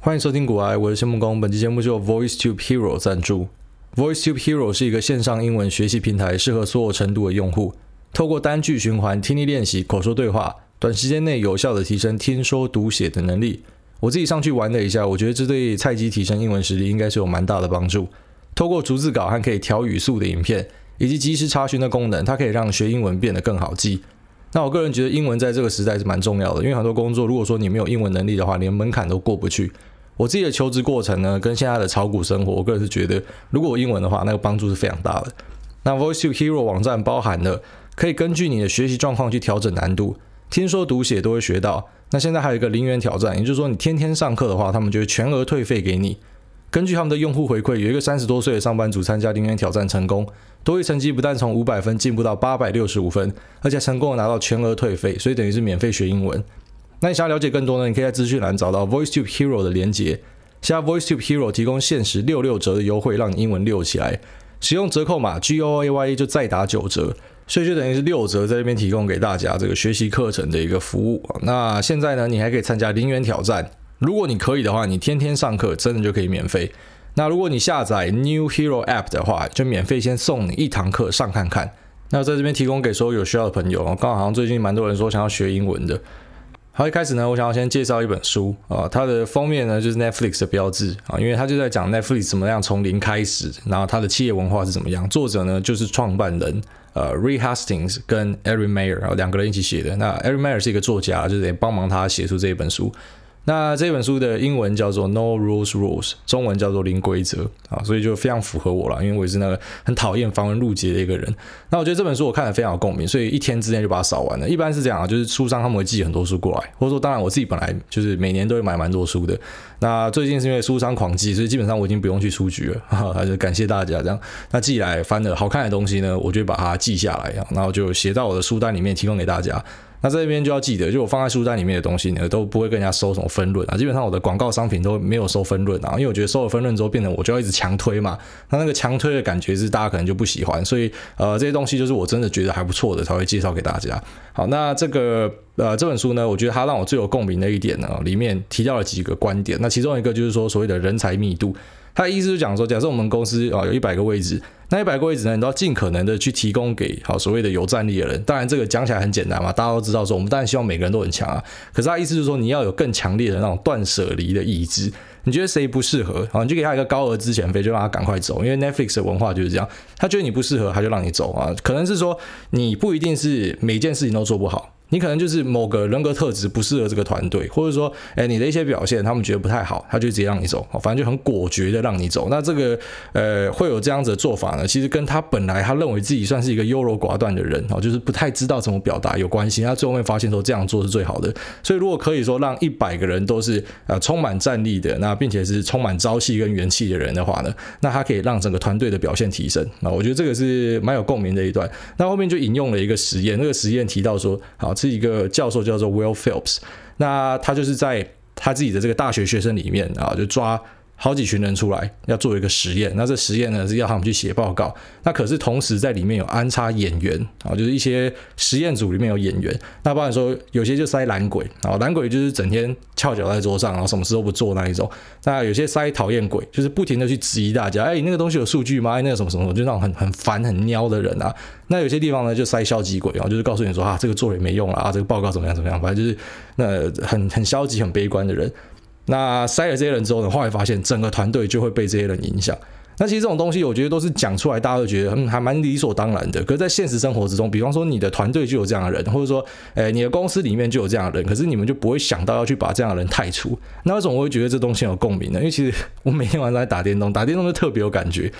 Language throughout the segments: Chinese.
欢迎收听古埃，我是谢木工。本期节目是由 VoiceTube Hero 赞助。VoiceTube Hero 是一个线上英文学习平台，适合所有程度的用户。透过单句循环、听力练习、口说对话，短时间内有效地提升听说读写的能力。我自己上去玩了一下，我觉得这对菜鸡提升英文实力应该是有蛮大的帮助。透过逐字稿和可以调语速的影片，以及即时查询的功能，它可以让学英文变得更好记。那我个人觉得英文在这个时代是蛮重要的，因为很多工作如果说你没有英文能力的话，连门槛都过不去。我自己的求职过程呢，跟现在的炒股生活，我个人是觉得，如果我英文的话，那个帮助是非常大的。那 VoiceTube Hero 网站包含了可以根据你的学习状况去调整难度，听说读写都会学到。那现在还有一个零元挑战，也就是说你天天上课的话，他们就会全额退费给你。根据他们的用户回馈，有一个三十多岁的上班族参加零元挑战成功，多益成绩不但从五百分进步到八百六十五分，而且成功拿到全额退费，所以等于是免费学英文。那你想要了解更多呢？你可以在资讯栏找到 VoiceTube Hero 的连接。现在 VoiceTube Hero 提供限时六六折的优惠，让你英文溜起来。使用折扣码 G O A Y A 就再打九折，所以就等于是六折在这边提供给大家这个学习课程的一个服务。那现在呢，你还可以参加零元挑战。如果你可以的话，你天天上课真的就可以免费。那如果你下载 New Hero App 的话，就免费先送你一堂课上看看。那在这边提供给所有有需要的朋友。刚好好像最近蛮多人说想要学英文的。好，一开始呢，我想要先介绍一本书啊，它的封面呢就是 Netflix 的标志啊，因为它就在讲 Netflix 怎么样从零开始，然后它的企业文化是怎么样。作者呢就是创办人呃，Re Hastings 跟 Erin Meyer 然后两个人一起写的。那 Erik Mayer 是一个作家，就是得帮忙他写出这一本书。那这本书的英文叫做 No Rules Rules，中文叫做零规则啊，所以就非常符合我了，因为我也是那个很讨厌繁文缛节的一个人。那我觉得这本书我看了非常有共鸣，所以一天之内就把它扫完了。一般是这样啊，就是书商他们会寄很多书过来，或者说当然我自己本来就是每年都会买蛮多书的。那最近是因为书商狂寄，所以基本上我已经不用去书局了，还是感谢大家这样。那寄来翻的好看的东西呢，我就把它记下来，然后就写到我的书单里面提供给大家。那这边就要记得，就我放在书单里面的东西呢，都不会跟人家收什么分论啊。基本上我的广告商品都没有收分论啊，因为我觉得收了分论之后，变成我就要一直强推嘛。那那个强推的感觉是大家可能就不喜欢，所以呃这些东西就是我真的觉得还不错的才会介绍给大家。好，那这个呃这本书呢，我觉得它让我最有共鸣的一点呢，里面提到了几个观点。那其中一个就是说所谓的人才密度。他的意思是讲说，假设我们公司啊有一百个位置，那一百个位置呢，你都要尽可能的去提供给好所谓的有战力的人。当然，这个讲起来很简单嘛，大家都知道说，我们当然希望每个人都很强啊。可是他意思就是说，你要有更强烈的那种断舍离的意志。你觉得谁不适合，啊，你就给他一个高额资遣费，就让他赶快走。因为 Netflix 的文化就是这样，他觉得你不适合，他就让你走啊。可能是说你不一定是每件事情都做不好。你可能就是某个人格特质不适合这个团队，或者说，哎，你的一些表现他们觉得不太好，他就直接让你走，反正就很果决的让你走。那这个，呃，会有这样子的做法呢？其实跟他本来他认为自己算是一个优柔寡断的人，哦，就是不太知道怎么表达有关系。他最后面发现说这样做是最好的。所以如果可以说让一百个人都是呃充满战力的，那并且是充满朝气跟元气的人的话呢，那他可以让整个团队的表现提升。啊我觉得这个是蛮有共鸣的一段。那后面就引用了一个实验，那个实验提到说，好。是一个教授叫做 Will Phelps，那他就是在他自己的这个大学学生里面啊，就抓。好几群人出来要做一个实验，那这实验呢是要他们去写报告，那可是同时在里面有安插演员啊，就是一些实验组里面有演员，那不然说有些就塞懒鬼啊，懒鬼就是整天翘脚在桌上，然后什么事都不做那一种，那有些塞讨厌鬼，就是不停的去质疑大家，哎，那个东西有数据吗？哎，那个什么什么，就那种很很烦很喵的人啊，那有些地方呢就塞消极鬼啊，就是告诉你说啊，这个做也没用了啊，这个报告怎么样怎么样，反正就是那很很消极很悲观的人。那筛了这些人之后呢，后来发现整个团队就会被这些人影响。那其实这种东西，我觉得都是讲出来，大家都觉得嗯还蛮理所当然的。可是，在现实生活之中，比方说你的团队就有这样的人，或者说，诶你的公司里面就有这样的人，可是你们就不会想到要去把这样的人汰除。那为什么我会觉得这东西有共鸣呢？因为其实我每天晚上在打电动，打电动就特别有感觉。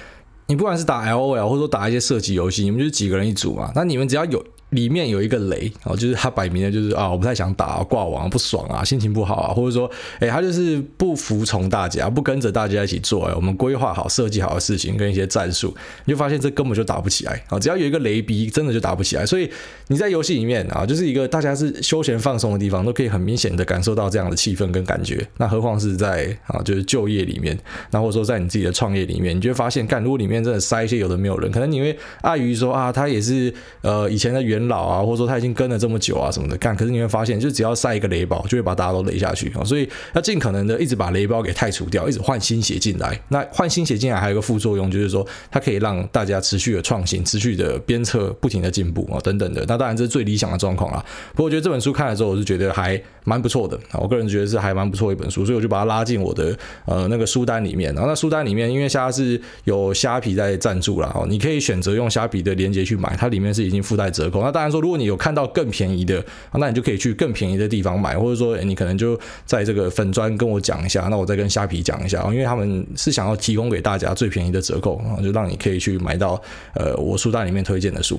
你不管是打 LOL，或者说打一些射击游戏，你们就是几个人一组嘛。那你们只要有。里面有一个雷，哦，就是他摆明的就是啊，我不太想打，挂网不爽啊，心情不好啊，或者说，哎，他就是不服从大家，不跟着大家一起做，哎，我们规划好、设计好的事情跟一些战术，你就发现这根本就打不起来啊！只要有一个雷逼，真的就打不起来。所以你在游戏里面啊，就是一个大家是休闲放松的地方，都可以很明显的感受到这样的气氛跟感觉。那何况是在啊，就是就业里面，那或者说在你自己的创业里面，你就会发现，干，如果里面真的塞一些有的没有人，可能你会碍于说啊，他也是呃以前的原。元老啊，或者说他已经跟了这么久啊什么的干，可是你会发现，就只要塞一个雷包，就会把大家都雷下去啊。所以要尽可能的一直把雷包给汰除掉，一直换新血进来。那换新血进来还有一个副作用，就是说它可以让大家持续的创新，持续的鞭策，不停的进步啊等等的。那当然这是最理想的状况啊。不过我觉得这本书看了之后，我是觉得还蛮不错的啊。我个人觉得是还蛮不错一本书，所以我就把它拉进我的呃那个书单里面。然后那书单里面，因为现在是有虾皮在赞助了哦，你可以选择用虾皮的链接去买，它里面是已经附带折扣。那当然说，如果你有看到更便宜的，那你就可以去更便宜的地方买，或者说你可能就在这个粉专跟我讲一下，那我再跟虾皮讲一下，因为他们是想要提供给大家最便宜的折扣，就让你可以去买到呃我书单里面推荐的书。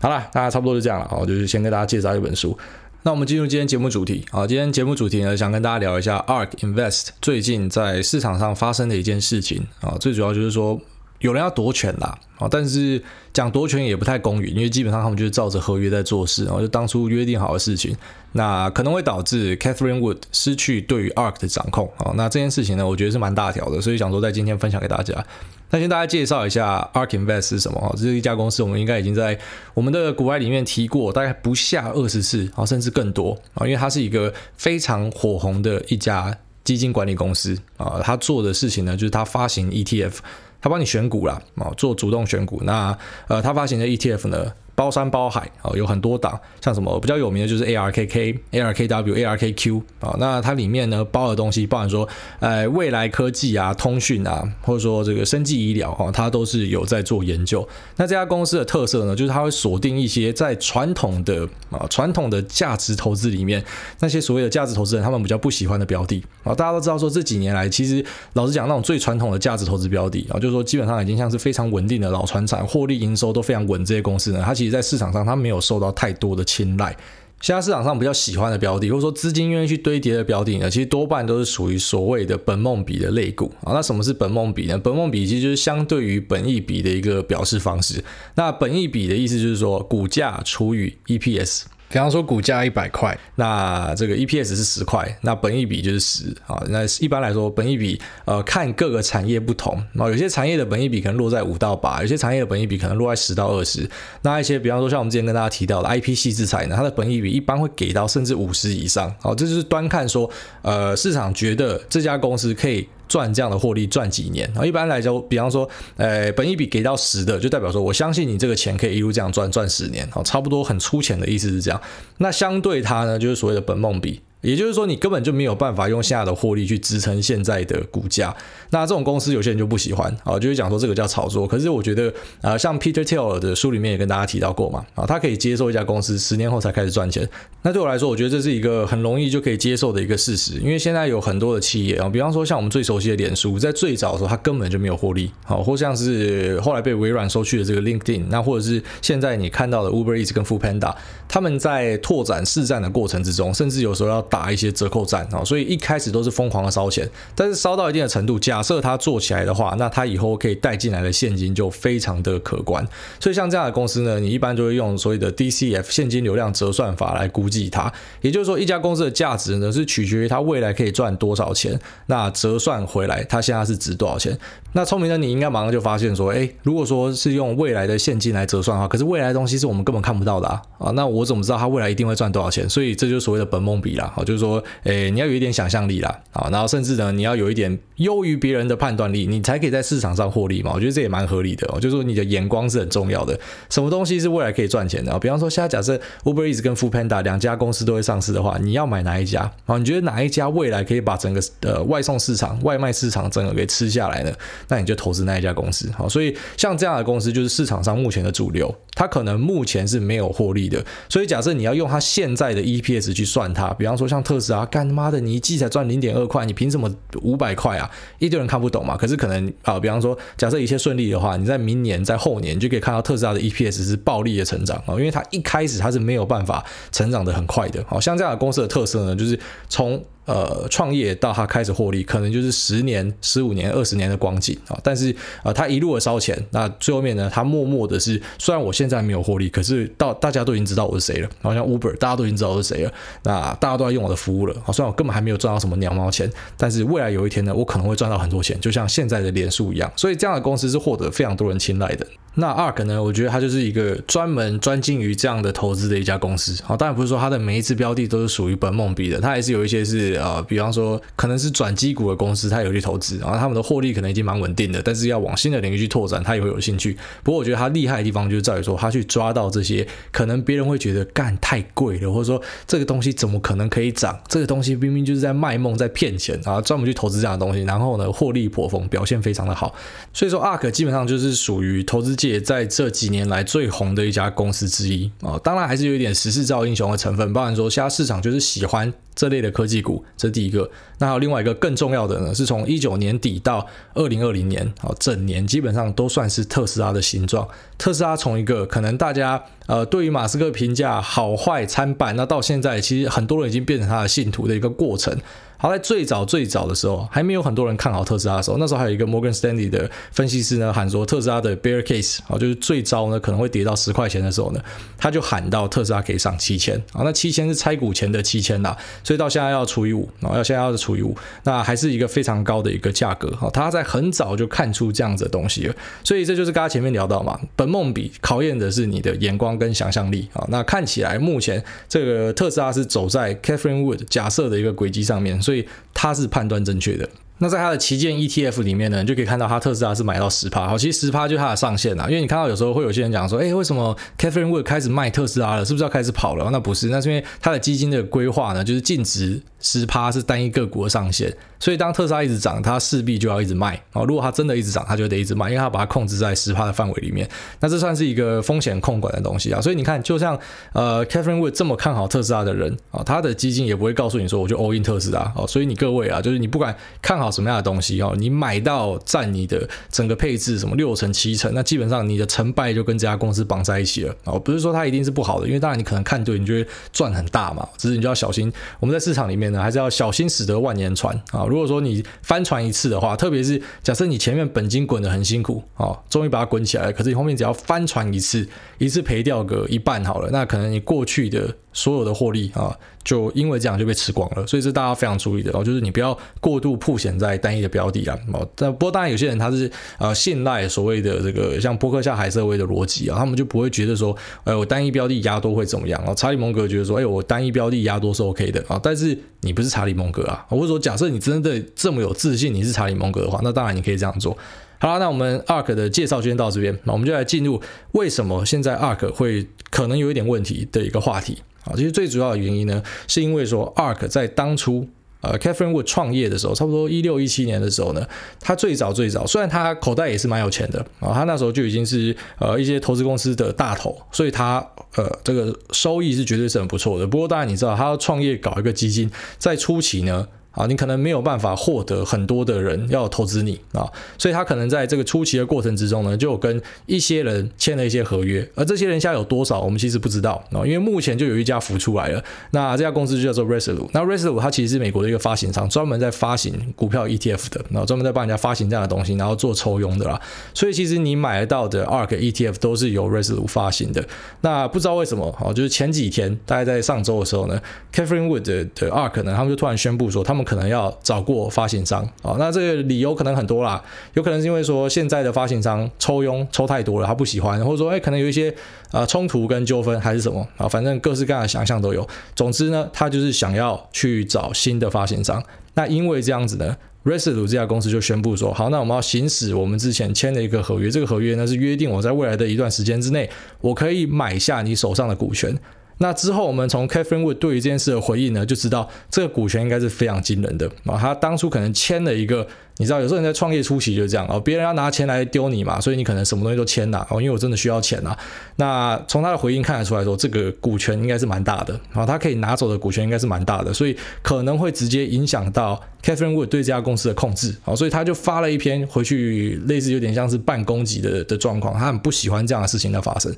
好了，那差不多就这样了，好，就是先跟大家介绍一本书。那我们进入今天节目主题啊，今天节目主题呢，想跟大家聊一下 ARK Invest 最近在市场上发生的一件事情啊，最主要就是说有人要夺权啦啊，但是讲夺权也不太公允，因为基本上他们就是照着合约在做事，然后就当初约定好的事情，那可能会导致 Catherine Wood 失去对于 ARK 的掌控啊，那这件事情呢，我觉得是蛮大条的，所以想说在今天分享给大家。那先大家介绍一下 ARK Invest 是什么啊？这是一家公司，我们应该已经在我们的股海里面提过，大概不下二十次啊，甚至更多啊，因为它是一个非常火红的一家基金管理公司啊，它做的事情呢，就是它发行 ETF，他帮你选股了啊，做主动选股。那呃，他发行的 ETF 呢，包山包海啊，有很多档，像什么比较有名的就是 ARKK、ARKW、ARKQ 啊，那它里面呢包的东西，包含说，呃，未来科技啊、通讯啊，或者说这个生技医疗哈，它都是有在做研究。那这家公司的特色呢，就是它会锁定一些在传统的啊传统的价值投资里面，那些所谓的价值投资人他们比较不喜欢的标的啊。大家都知道说这几年来，其实老实讲，那种最传统的价值投资标的啊，就是说基本上已经像是非常稳定的老船产，获利营收都非常稳，这些公司呢，它其实。在市场上，它没有受到太多的青睐。现在市场上比较喜欢的标的，或者说资金愿意去堆叠的标的呢，其实多半都是属于所谓的本梦比的类股啊。那什么是本梦比呢？本梦比其实就是相对于本益比的一个表示方式。那本益比的意思就是说，股价除以 EPS。比方说股价一百块，那这个 EPS 是十块，那本益比就是十啊。那一般来说，本益比呃看各个产业不同啊，有些产业的本益比可能落在五到八，有些产业的本益比可能落在十到二十。那一些比方说像我们之前跟大家提到的 IP 矽智财呢，它的本益比一般会给到甚至五十以上。好，这就是端看说呃市场觉得这家公司可以。赚这样的获利赚几年？然后一般来说，比方说，呃，本一笔给到十的，就代表说我相信你这个钱可以一路这样赚赚十年，好，差不多很粗浅的意思是这样。那相对它呢，就是所谓的本梦比。也就是说，你根本就没有办法用现在的获利去支撑现在的股价。那这种公司有些人就不喜欢啊，就会讲说这个叫炒作。可是我觉得啊，像 Peter Thiel 的书里面也跟大家提到过嘛，啊，他可以接受一家公司十年后才开始赚钱。那对我来说，我觉得这是一个很容易就可以接受的一个事实。因为现在有很多的企业啊，比方说像我们最熟悉的脸书，在最早的时候它根本就没有获利，好，或像是后来被微软收去的这个 LinkedIn，那或者是现在你看到的 Uber Eats 跟 Foodpanda，他们在拓展市占的过程之中，甚至有时候要打一些折扣战啊，所以一开始都是疯狂的烧钱，但是烧到一定的程度，假设它做起来的话，那它以后可以带进来的现金就非常的可观。所以像这样的公司呢，你一般就会用所谓的 DCF 现金流量折算法来估计它。也就是说，一家公司的价值呢是取决于它未来可以赚多少钱，那折算回来它现在是值多少钱。那聪明的你应该马上就发现说，哎，如果说是用未来的现金来折算的话，可是未来的东西是我们根本看不到的啊，那我怎么知道它未来一定会赚多少钱？所以这就是所谓的本梦比啦，啊，就是说，哎。你要有一点想象力啦，啊，然后甚至呢，你要有一点优于别人的判断力，你才可以在市场上获利嘛。我觉得这也蛮合理的哦，就是说你的眼光是很重要的。什么东西是未来可以赚钱的？比方说，现在假设 Uber Eats 跟 Foodpanda 两家公司都会上市的话，你要买哪一家？啊，你觉得哪一家未来可以把整个呃外送市场、外卖市场整个给吃下来呢？那你就投资那一家公司。好，所以像这样的公司就是市场上目前的主流，它可能目前是没有获利的。所以假设你要用它现在的 EPS 去算它，比方说像特斯拉干。妈的，你一季才赚零点二块，你凭什么五百块啊？一堆人看不懂嘛。可是可能啊，比方说，假设一切顺利的话，你在明年、在后年，就可以看到特斯拉的 EPS 是暴力的成长啊，因为它一开始它是没有办法成长的很快的。好像这样的公司的特色呢，就是从呃，创业到他开始获利，可能就是十年、十五年、二十年的光景啊。但是啊，他一路的烧钱，那最后面呢，他默默的是，虽然我现在没有获利，可是到大家都已经知道我是谁了。好像 Uber，大家都已经知道我是谁了，那大家都在用我的服务了。好，虽然我根本还没有赚到什么鸟毛钱，但是未来有一天呢，我可能会赚到很多钱，就像现在的脸书一样。所以这样的公司是获得非常多人青睐的。那 ARK 呢？我觉得它就是一个专门专精于这样的投资的一家公司。好，当然不是说它的每一支标的都是属于本梦比的，它还是有一些是呃，比方说可能是转机股的公司，它有去投资，然后他们的获利可能已经蛮稳定的，但是要往新的领域去拓展，它也会有兴趣。不过我觉得它厉害的地方就是在于说，它去抓到这些可能别人会觉得干太贵了，或者说这个东西怎么可能可以涨？这个东西明明就是在卖梦，在骗钱啊，专门去投资这样的东西，然后呢，获利颇丰，表现非常的好。所以说 ARK 基本上就是属于投资界在这几年来最红的一家公司之一啊，当然还是有一点时势造英雄的成分，包含说现在市场就是喜欢这类的科技股，这是第一个。那还有另外一个更重要的呢，是从一九年底到二零二零年好，整年基本上都算是特斯拉的形状。特斯拉从一个可能大家呃对于马斯克评价好坏参半，那到现在其实很多人已经变成他的信徒的一个过程。好，在最早最早的时候，还没有很多人看好特斯拉的时候，那时候还有一个 Morgan Stanley 的分析师呢，喊说特斯拉的 bear case 啊，就是最糟呢可能会跌到十块钱的时候呢，他就喊到特斯拉可以上七千啊，那七千是拆股前的七千啦，所以到现在要除以五啊，要现在要除以五，那还是一个非常高的一个价格啊，他在很早就看出这样子的东西了，所以这就是刚才前面聊到嘛，本梦比考验的是你的眼光跟想象力啊，那看起来目前这个特斯拉是走在 Catherine Wood 假设的一个轨迹上面。所以他是判断正确的。那在他的旗舰 ETF 里面呢，你就可以看到他特斯拉是买到十趴。好，其实十趴就是它的上限啦。因为你看到有时候会有些人讲说，哎，为什么 Catherine Wood 开始卖特斯拉了？是不是要开始跑了？那不是，那是因为它的基金的规划呢，就是净值十趴是单一个股的上限。所以当特斯拉一直涨，它势必就要一直卖。哦，如果它真的一直涨，它就得一直卖，因为它把它控制在十趴的范围里面。那这算是一个风险控管的东西啊。所以你看，就像呃 Catherine Wood 这么看好特斯拉的人啊，他的基金也不会告诉你说我就 all in 特斯拉。哦，所以你各位啊，就是你不管看好什么样的东西哦，你买到占你的整个配置什么六成七成，那基本上你的成败就跟这家公司绑在一起了。哦，不是说它一定是不好的，因为当然你可能看对，你就会赚很大嘛。只是你就要小心，我们在市场里面呢，还是要小心驶得万年船啊。如果说你翻船一次的话，特别是假设你前面本金滚得很辛苦啊，终于把它滚起来了，可是你后面只要翻船一次，一次赔掉个一半好了，那可能你过去的所有的获利啊，就因为这样就被吃光了。所以是大家非常注意的哦，就是你不要过度曝险在单一的标的啊。但不过当然有些人他是呃信赖所谓的这个像波克夏海瑟威的逻辑啊，他们就不会觉得说，哎，我单一标的压多会怎么样啊？查理蒙格觉得说，哎，我单一标的压多是 OK 的啊，但是。你不是查理蒙格啊，或者说假设你真的这么有自信你是查理蒙格的话，那当然你可以这样做。好了，那我们 ARK 的介绍就先到这边，那我们就来进入为什么现在 ARK 会可能有一点问题的一个话题啊。其实最主要的原因呢，是因为说 ARK 在当初。呃，Catherine Wood 创业的时候，差不多一六一七年的时候呢，他最早最早，虽然他口袋也是蛮有钱的啊，他那时候就已经是呃一些投资公司的大头，所以他呃这个收益是绝对是很不错的。不过当然你知道，他要创业搞一个基金，在初期呢。啊，你可能没有办法获得很多的人要投资你啊，所以他可能在这个初期的过程之中呢，就跟一些人签了一些合约，而这些人现在有多少，我们其实不知道啊，因为目前就有一家浮出来了，那这家公司就叫做 Resolute，那 Resolute 它其实是美国的一个发行商，专门在发行股票 ETF 的，然后专门在帮人家发行这样的东西，然后做抽佣的啦，所以其实你买得到的 ARK ETF 都是由 Resolute 发行的，那不知道为什么啊，就是前几天大概在上周的时候呢，Catherine Wood 的，的 ARK 呢，他们就突然宣布说他们。可能要找过发行商啊，那这个理由可能很多啦，有可能是因为说现在的发行商抽佣抽太多了，他不喜欢，或者说哎，可能有一些呃冲突跟纠纷还是什么啊，反正各式各样的想象都有。总之呢，他就是想要去找新的发行商。那因为这样子呢，Resolute 这家公司就宣布说，好，那我们要行使我们之前签的一个合约，这个合约呢是约定我在未来的一段时间之内，我可以买下你手上的股权。那之后，我们从 Catherine Wood 对于这件事的回应呢，就知道这个股权应该是非常惊人的啊。他当初可能签了一个。你知道有时候你在创业初期就是这样哦，别人要拿钱来丢你嘛，所以你可能什么东西都签了哦，因为我真的需要钱呐。那从他的回应看得出来说，这个股权应该是蛮大的，然后他可以拿走的股权应该是蛮大的，所以可能会直接影响到 Catherine Wood 对这家公司的控制啊，所以他就发了一篇回去，类似有点像是半攻击的的状况，他很不喜欢这样的事情的发生。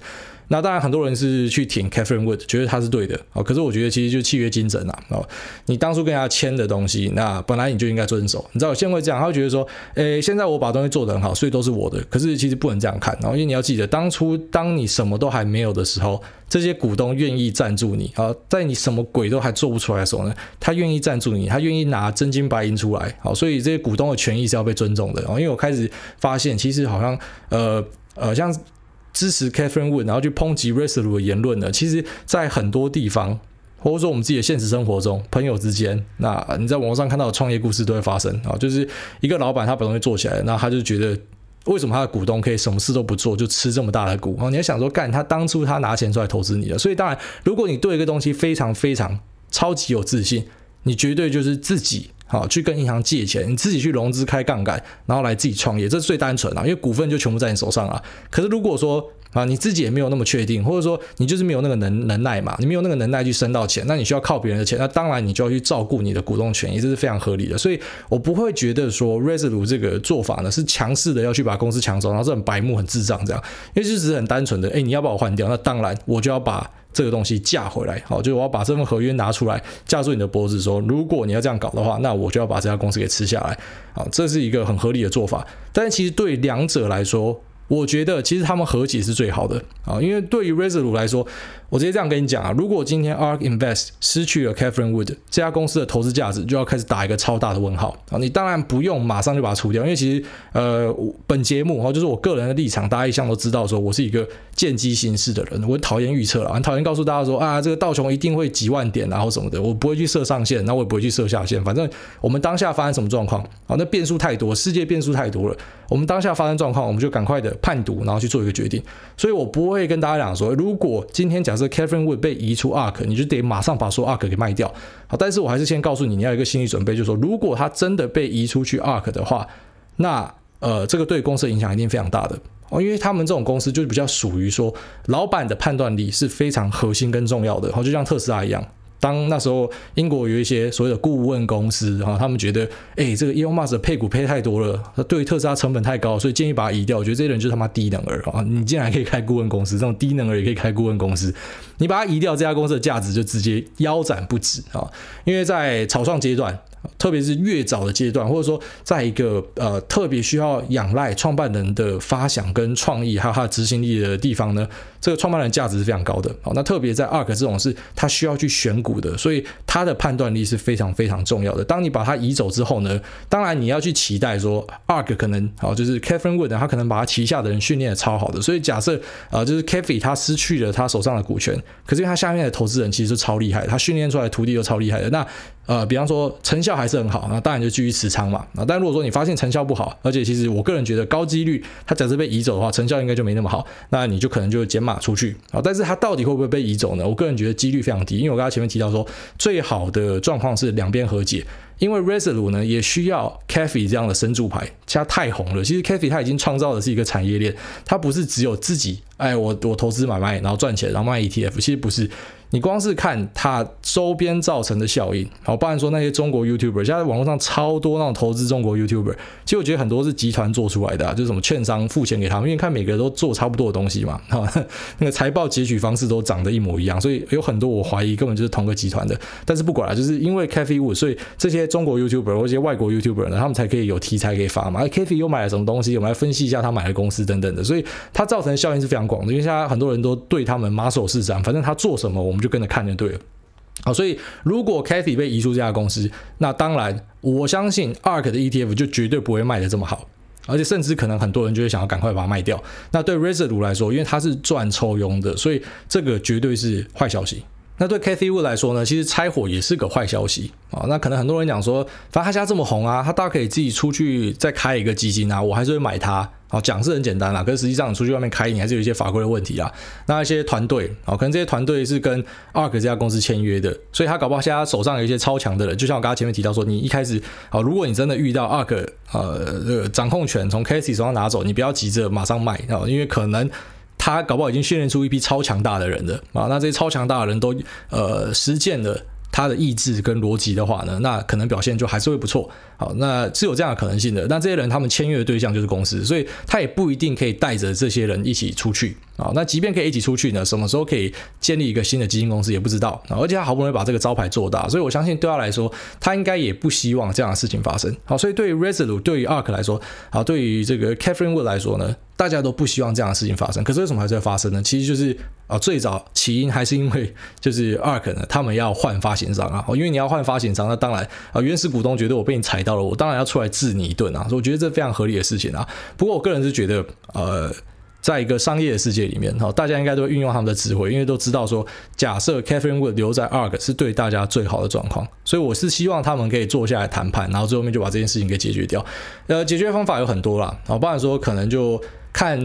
那当然很多人是去挺 Catherine Wood，觉得他是对的啊。可是我觉得其实就契约精神啊。你当初跟他签的东西，那本来你就应该遵守。你知道有些人会这样，他会觉得说，诶，现在我把东西做得很好，所以都是我的。可是其实不能这样看，然后因为你要记得，当初当你什么都还没有的时候，这些股东愿意赞助你啊，在你什么鬼都还做不出来的时候呢，他愿意赞助你，他愿意拿真金白银出来。好，所以这些股东的权益是要被尊重的。哦，因为我开始发现，其实好像呃呃像。支持 Catherine Wood，然后去抨击 Resolu 的言论呢？其实，在很多地方，或者说我们自己的现实生活中，朋友之间，那你在网络上看到的创业故事都会发生啊。就是一个老板他把东西做起来，那他就觉得，为什么他的股东可以什么事都不做，就吃这么大的股？啊，你要想说，干他当初他拿钱出来投资你了，所以当然，如果你对一个东西非常非常超级有自信，你绝对就是自己。好，去跟银行借钱，你自己去融资开杠杆，然后来自己创业，这是最单纯的，因为股份就全部在你手上了。可是如果说啊，你自己也没有那么确定，或者说你就是没有那个能能耐嘛，你没有那个能耐去生到钱，那你需要靠别人的钱，那当然你就要去照顾你的股东权益，这是非常合理的。所以我不会觉得说 r e s o l u 这个做法呢是强势的要去把公司抢走，然后这很白目、很智障这样，因为就只是很单纯的，哎，你要把我换掉，那当然我就要把。这个东西架回来，好，就是我要把这份合约拿出来架住你的脖子，说如果你要这样搞的话，那我就要把这家公司给吃下来，好，这是一个很合理的做法。但其实对两者来说，我觉得其实他们和解是最好的啊，因为对于 Resolute 来说。我直接这样跟你讲啊，如果今天 ARK Invest 失去了 Catherine Wood 这家公司的投资价值，就要开始打一个超大的问号啊！你当然不用马上就把它除掉，因为其实呃，本节目哈，就是我个人的立场，大家一向都知道，说我是一个见机行事的人，我讨厌预测了，很讨厌告诉大家说啊，这个道琼一定会几万点然后什么的，我不会去设上限，那我也不会去设下限，反正我们当下发生什么状况啊，那变数太多，世界变数太多了，我们当下发生状况，我们就赶快的判读，然后去做一个决定。所以我不会跟大家讲说，如果今天假设 Catherine Wood 被移出 ARK，你就得马上把说 ARK 给卖掉。好，但是我还是先告诉你，你要有一个心理准备，就是说，如果他真的被移出去 ARK 的话，那呃，这个对公司的影响一定非常大的哦，因为他们这种公司就是比较属于说，老板的判断力是非常核心跟重要的，好，就像特斯拉一样。当那时候英国有一些所谓的顾问公司，哈，他们觉得，哎，这个 Elon Musk 的配股配太多了，他对于特斯拉成本太高，所以建议把它移掉。我觉得这些人就是他妈低能儿啊！你竟然可以开顾问公司，这种低能儿也可以开顾问公司，你把它移掉，这家公司的价值就直接腰斩不止啊！因为在草创阶段。特别是越早的阶段，或者说在一个呃特别需要仰赖创办人的发想跟创意，还有他的执行力的地方呢，这个创办人价值是非常高的。好，那特别在 ARK 这种是他需要去选股的，所以他的判断力是非常非常重要的。当你把它移走之后呢，当然你要去期待说 ARK 可能好，就是 Catherine Wood 他可能把他旗下的人训练的超好的，所以假设啊、呃，就是 Cathy 他失去了他手上的股权，可是因为他下面的投资人其实是超厉害，他训练出来的徒弟都超厉害的，那。呃，比方说成效还是很好，那当然就继续持仓嘛。啊，但如果说你发现成效不好，而且其实我个人觉得高几率它假设被移走的话，成效应该就没那么好，那你就可能就减码出去啊。但是它到底会不会被移走呢？我个人觉得几率非常低，因为我刚才前面提到说，最好的状况是两边和解。因为 Resolute 呢也需要 Cafe 这样的生助牌，它太红了。其实 Cafe 它已经创造的是一个产业链，它不是只有自己，哎，我我投资买卖，然后赚钱，然后卖 ETF。其实不是，你光是看它周边造成的效应，好，包含说那些中国 YouTuber，现在网络上超多那种投资中国 YouTuber，其实我觉得很多是集团做出来的，啊，就是什么券商付钱给他们，因为看每个人都做差不多的东西嘛，哈，那个财报截取方式都长得一模一样，所以有很多我怀疑根本就是同个集团的。但是不管了，就是因为 Cafe Wood，所以这些。中国 YouTuber 或一些外国 YouTuber 呢，他们才可以有题材可以发嘛。而 Cathie 又买了什么东西，我们来分析一下他买的公司等等的，所以它造成的效应是非常广的。因为现在很多人都对他们马首是瞻，反正他做什么，我们就跟着看就对了。好，所以如果 Cathie 被移出这家公司，那当然我相信 ARK 的 ETF 就绝对不会卖得这么好，而且甚至可能很多人就会想要赶快把它卖掉。那对 Resolute 来说，因为它是赚抽佣的，所以这个绝对是坏消息。那对 Cathie Wood 来说呢，其实拆伙也是个坏消息啊。那可能很多人讲说，反正他家这么红啊，他大可以自己出去再开一个基金啊，我还是会买它。好，讲是很简单啦，可是实际上你出去外面开，你还是有一些法规的问题啊。那一些团队啊，可能这些团队是跟 ARK 这家公司签约的，所以他搞不好现在手上有一些超强的人。就像我刚刚前面提到说，你一开始啊，如果你真的遇到 ARK 呃这个掌控权从 Casey 手上拿走，你不要急着马上卖啊，因为可能。他搞不好已经训练出一批超强大的人了啊！那这些超强大的人都呃实践了他的意志跟逻辑的话呢，那可能表现就还是会不错好，那是有这样的可能性的。那这些人他们签约的对象就是公司，所以他也不一定可以带着这些人一起出去啊。那即便可以一起出去呢，什么时候可以建立一个新的基金公司也不知道。而且他好不容易把这个招牌做大，所以我相信对他来说，他应该也不希望这样的事情发生。好，所以对于 Resolute，对于 ARK 来说，好，对于这个 Catherine Wood 来说呢，大家都不希望这样的事情发生。可是为什么还是会发生呢？其实就是啊，最早起因还是因为就是 ARK 呢，他们要换发行商啊。因为你要换发行商，那当然啊，原始股东觉得我被你踩到。我当然要出来治你一顿啊！所以我觉得这非常合理的事情啊。不过我个人是觉得，呃，在一个商业的世界里面，哈，大家应该都会运用他们的智慧，因为都知道说，假设 Catherine Wood 留在 ARK 是对大家最好的状况，所以我是希望他们可以坐下来谈判，然后最后面就把这件事情给解决掉。呃，解决方法有很多啦，啊，包含说可能就看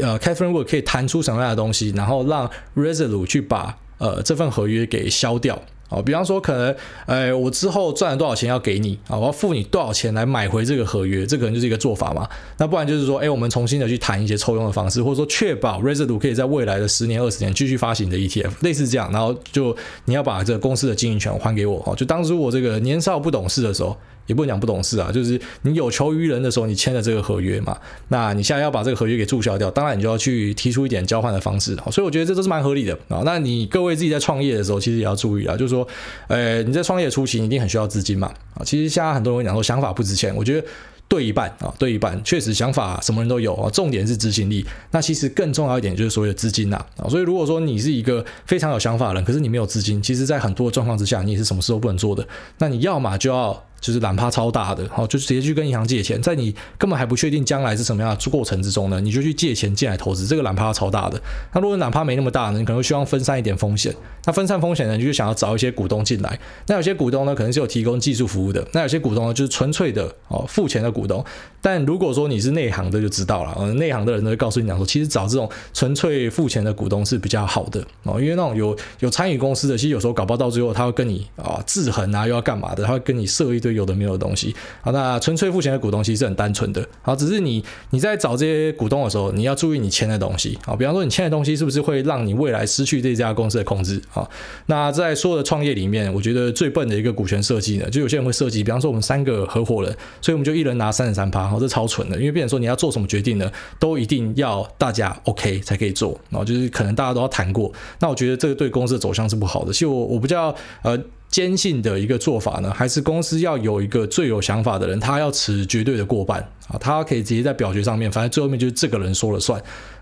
呃 Catherine Wood 可以谈出什么样的东西，然后让 Resolute 去把呃这份合约给消掉。哦，比方说可能，哎，我之后赚了多少钱要给你啊？我要付你多少钱来买回这个合约？这可能就是一个做法嘛。那不然就是说，哎，我们重新的去谈一些抽佣的方式，或者说确保 residue 可以在未来的十年、二十年继续发行的 ETF，类似这样。然后就你要把这个公司的经营权还给我。哦，就当时我这个年少不懂事的时候。也不能讲不懂事啊，就是你有求于人的时候，你签了这个合约嘛，那你现在要把这个合约给注销掉，当然你就要去提出一点交换的方式，所以我觉得这都是蛮合理的啊。那你各位自己在创业的时候，其实也要注意啊，就是说，呃，你在创业初期你一定很需要资金嘛啊。其实现在很多人讲说想法不值钱，我觉得。对一半啊，对一半，确实想法什么人都有啊，重点是执行力。那其实更重要一点就是所谓的资金呐啊，所以如果说你是一个非常有想法的人，可是你没有资金，其实在很多状况之下，你也是什么事都不能做的。那你要么就要。就是懒趴超大的，好，就直接去跟银行借钱，在你根本还不确定将来是什么样的过程之中呢，你就去借钱进来投资，这个懒趴超大的。那如果懒趴没那么大呢，你可能希望分散一点风险。那分散风险呢，你就想要找一些股东进来。那有些股东呢，可能是有提供技术服务的。那有些股东呢，就是纯粹的哦付钱的股东。但如果说你是内行的，就知道了。嗯，内行的人呢会告诉你讲说，其实找这种纯粹付钱的股东是比较好的哦，因为那种有有参与公司的，其实有时候搞不好到最后他会跟你啊制衡啊，又要干嘛的，他会跟你设一堆有的没有的东西。好，那纯粹付钱的股东其实是很单纯的。好，只是你你在找这些股东的时候，你要注意你签的东西。啊，比方说你签的东西是不是会让你未来失去这家公司的控制？好，那在所有的创业里面，我觉得最笨的一个股权设计呢，就有些人会设计，比方说我们三个合伙人，所以我们就一人拿三十三趴，好，这超蠢的，因为变成说你要做什么决定呢，都一定要大家 OK 才可以做，然后就是可能大家都要谈过。那我觉得这个对公司的走向是不好的。其实我我比较呃。坚信的一个做法呢，还是公司要有一个最有想法的人，他要持绝对的过半啊，他可以直接在表决上面，反正最后面就是这个人说了算。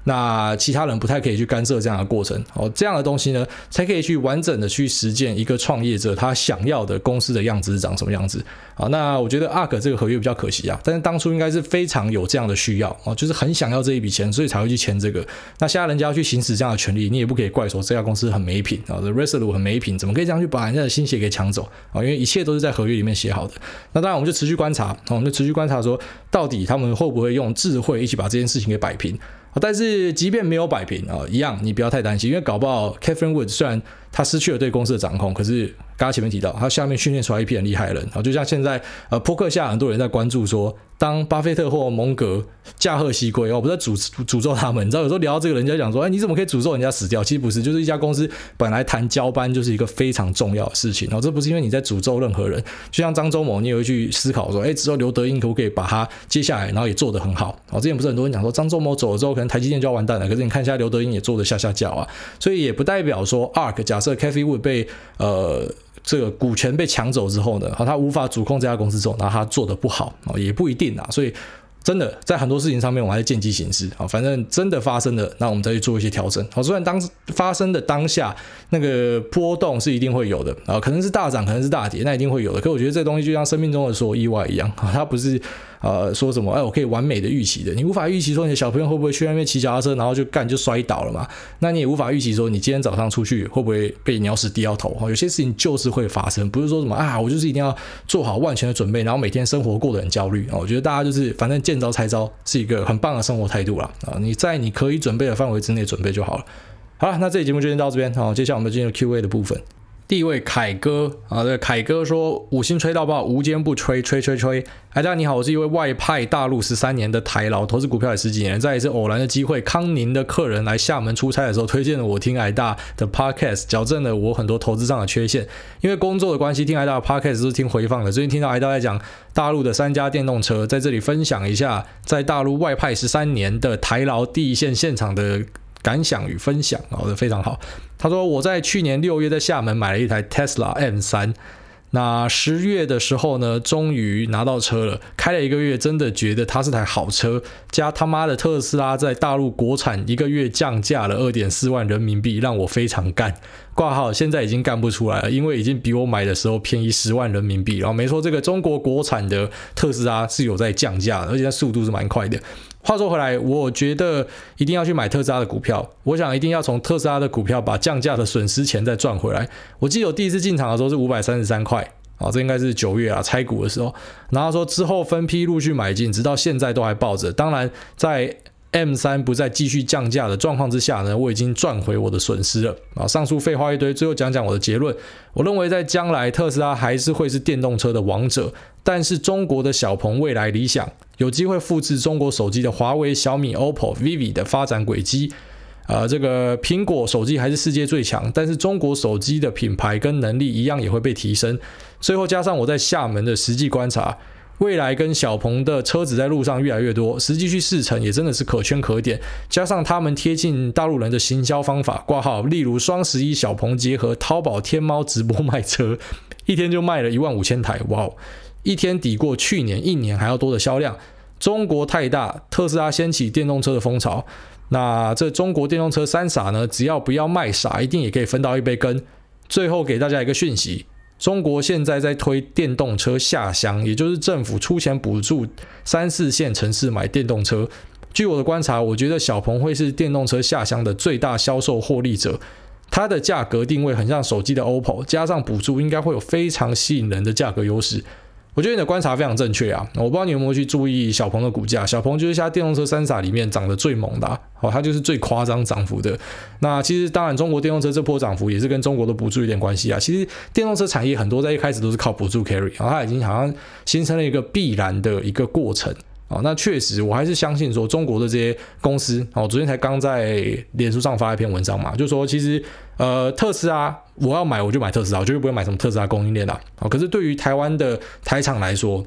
那其他人不太可以去干涉这样的过程哦，这样的东西呢，才可以去完整的去实践一个创业者他想要的公司的样子是长什么样子啊。那我觉得 ARK 这个合约比较可惜啊，但是当初应该是非常有这样的需要啊，就是很想要这一笔钱，所以才会去签这个。那现在人家要去行使这样的权利，你也不可以怪说这家公司很没品啊这 r e s o l u 很没品，怎么可以这样去把人家的心血给抢走啊？因为一切都是在合约里面写好的。那当然我们就持续观察，我们就持续观察说，到底他们会不会用智慧一起把这件事情给摆平。但是，即便没有摆平啊，一样你不要太担心，因为搞不好 Catherine Wood 虽然他失去了对公司的掌控，可是刚刚前面提到，他下面训练出来一批很厉害的人啊，就像现在呃，扑克下很多人在关注说。当巴菲特或蒙格驾鹤西归，我不是诅诅咒他们，你知道有时候聊到这个，人家讲说，哎，你怎么可以诅咒人家死掉？其实不是，就是一家公司本来谈交班就是一个非常重要的事情，然后这不是因为你在诅咒任何人，就像张忠谋，你也会去思考说，哎，之后刘德英可不可以把他接下来，然后也做得很好？哦，之前不是很多人讲说，张忠谋走了之后，可能台积电就要完蛋了，可是你看一下刘德英也做得下下轿啊，所以也不代表说 ARK 加设 Cathie Wood 被呃。这个股权被抢走之后呢，他无法主控这家公司之后，然后他做得不好啊，也不一定啊，所以真的在很多事情上面，我还是见机行事啊，反正真的发生了，那我们再去做一些调整。好，虽然当发生的当下那个波动是一定会有的啊，可能是大涨，可能是大跌，那一定会有的。可我觉得这东西就像生命中的所有意外一样啊，它不是。呃，说什么？哎，我可以完美的预期的，你无法预期说你的小朋友会不会去那边骑脚踏车，然后就干就摔倒了嘛？那你也无法预期说你今天早上出去会不会被鸟屎滴到头？哈，有些事情就是会发生，不是说什么啊，我就是一定要做好万全的准备，然后每天生活过得很焦虑啊。我觉得大家就是反正见招拆招是一个很棒的生活态度啦。啊。你在你可以准备的范围之内准备就好了。好了，那这期节目就先到这边，好，接下来我们进入 Q&A 的部分。第一位凯哥啊，对，凯哥说五星吹到爆，无坚不摧，吹吹吹。哎，大家你好，我是一位外派大陆十三年的台劳，投资股票也十几年，在一次偶然的机会，康宁的客人来厦门出差的时候，推荐了我听挨大的 podcast，矫正了我很多投资上的缺陷。因为工作的关系，听挨大的 podcast 是听回放的。最近听到挨大在讲大陆的三家电动车，在这里分享一下在大陆外派十三年的台劳第一线现场的。感想与分享，好的，非常好。他说我在去年六月在厦门买了一台 Tesla M3，那十月的时候呢，终于拿到车了，开了一个月，真的觉得它是台好车。加他妈的特斯拉在大陆国产一个月降价了二点四万人民币，让我非常干。挂号现在已经干不出来了，因为已经比我买的时候便宜十万人民币。然后没错，这个中国国产的特斯拉是有在降价的，而且它速度是蛮快的。话说回来，我觉得一定要去买特斯拉的股票。我想一定要从特斯拉的股票把降价的损失钱再赚回来。我记得我第一次进场的时候是五百三十三块，啊，这应该是九月啊拆股的时候。然后说之后分批陆续买进，直到现在都还抱着。当然，在 M3 不再继续降价的状况之下呢，我已经赚回我的损失了。啊，上述废话一堆，最后讲讲我的结论。我认为在将来特斯拉还是会是电动车的王者，但是中国的小鹏、未来、理想。有机会复制中国手机的华为、小米、OPPO、Vivi 的发展轨迹，呃，这个苹果手机还是世界最强，但是中国手机的品牌跟能力一样也会被提升。最后加上我在厦门的实际观察，未来跟小鹏的车子在路上越来越多，实际去试乘也真的是可圈可点。加上他们贴近大陆人的行销方法，挂号，例如双十一小鹏结合淘宝、天猫直播卖车，一天就卖了一万五千台，哇哦！一天抵过去年一年还要多的销量。中国太大，特斯拉掀起电动车的风潮。那这中国电动车三傻呢？只要不要卖傻，一定也可以分到一杯羹。最后给大家一个讯息：中国现在在推电动车下乡，也就是政府出钱补助三四线城市买电动车。据我的观察，我觉得小鹏会是电动车下乡的最大销售获利者。它的价格定位很像手机的 OPPO，加上补助，应该会有非常吸引人的价格优势。我觉得你的观察非常正确啊！我不知道你有没有去注意小鹏的股价，小鹏就是现在电动车三傻里面涨得最猛的，哦，它就是最夸张涨幅的。那其实当然，中国电动车这波涨幅也是跟中国的补助有点关系啊。其实电动车产业很多在一开始都是靠补助 carry，然后它已经好像形成了一个必然的一个过程。哦，那确实，我还是相信说中国的这些公司，哦，昨天才刚在脸书上发一篇文章嘛，就说其实，呃，特斯拉我要买我就买特斯拉，我绝对不会买什么特斯拉供应链啦。好，可是对于台湾的台厂来说，